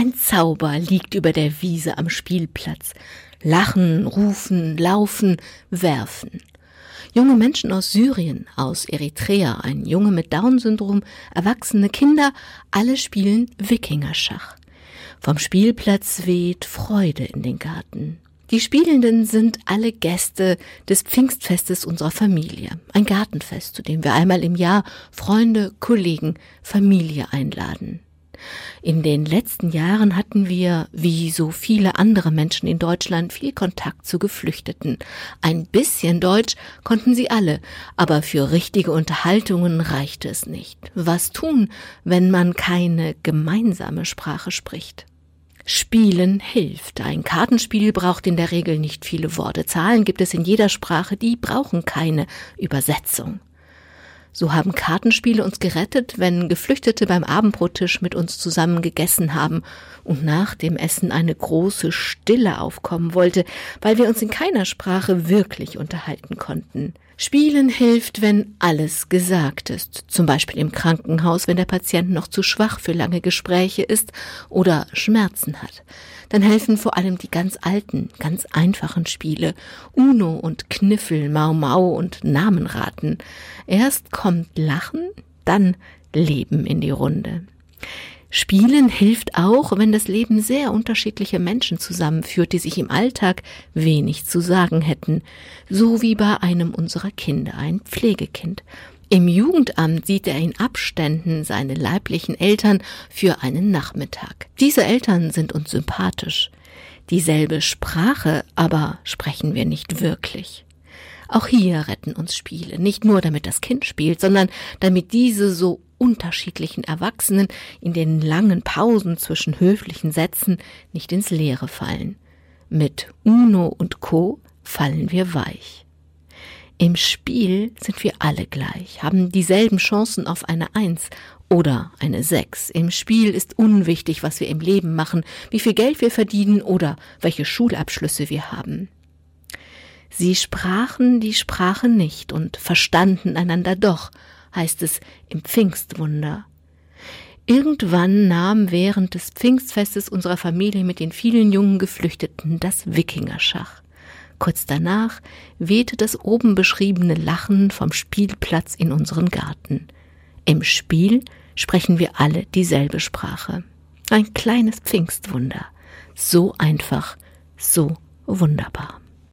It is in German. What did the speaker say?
Ein Zauber liegt über der Wiese am Spielplatz. Lachen, rufen, laufen, werfen. Junge Menschen aus Syrien, aus Eritrea, ein Junge mit Down-Syndrom, erwachsene Kinder, alle spielen Wikingerschach. Vom Spielplatz weht Freude in den Garten. Die Spielenden sind alle Gäste des Pfingstfestes unserer Familie. Ein Gartenfest, zu dem wir einmal im Jahr Freunde, Kollegen, Familie einladen. In den letzten Jahren hatten wir, wie so viele andere Menschen in Deutschland, viel Kontakt zu Geflüchteten. Ein bisschen Deutsch konnten sie alle, aber für richtige Unterhaltungen reichte es nicht. Was tun, wenn man keine gemeinsame Sprache spricht? Spielen hilft. Ein Kartenspiel braucht in der Regel nicht viele Worte. Zahlen gibt es in jeder Sprache, die brauchen keine Übersetzung. So haben Kartenspiele uns gerettet, wenn Geflüchtete beim Abendbrottisch mit uns zusammen gegessen haben und nach dem Essen eine große Stille aufkommen wollte, weil wir uns in keiner Sprache wirklich unterhalten konnten. Spielen hilft, wenn alles gesagt ist, zum Beispiel im Krankenhaus, wenn der Patient noch zu schwach für lange Gespräche ist oder Schmerzen hat. Dann helfen vor allem die ganz alten, ganz einfachen Spiele, Uno und Kniffel, Mau Mau und Namenraten. Erst kommt Lachen, dann Leben in die Runde. Spielen hilft auch, wenn das Leben sehr unterschiedliche Menschen zusammenführt, die sich im Alltag wenig zu sagen hätten, so wie bei einem unserer Kinder, ein Pflegekind. Im Jugendamt sieht er in Abständen seine leiblichen Eltern für einen Nachmittag. Diese Eltern sind uns sympathisch. Dieselbe Sprache aber sprechen wir nicht wirklich. Auch hier retten uns Spiele, nicht nur damit das Kind spielt, sondern damit diese so unterschiedlichen Erwachsenen in den langen Pausen zwischen höflichen Sätzen nicht ins Leere fallen. Mit Uno und Co fallen wir weich. Im Spiel sind wir alle gleich, haben dieselben Chancen auf eine Eins oder eine Sechs. Im Spiel ist unwichtig, was wir im Leben machen, wie viel Geld wir verdienen oder welche Schulabschlüsse wir haben. Sie sprachen die Sprache nicht und verstanden einander doch, heißt es im Pfingstwunder. Irgendwann nahm während des Pfingstfestes unserer Familie mit den vielen jungen Geflüchteten das Wikingerschach. Kurz danach wehte das oben beschriebene Lachen vom Spielplatz in unseren Garten. Im Spiel sprechen wir alle dieselbe Sprache. Ein kleines Pfingstwunder. So einfach, so wunderbar.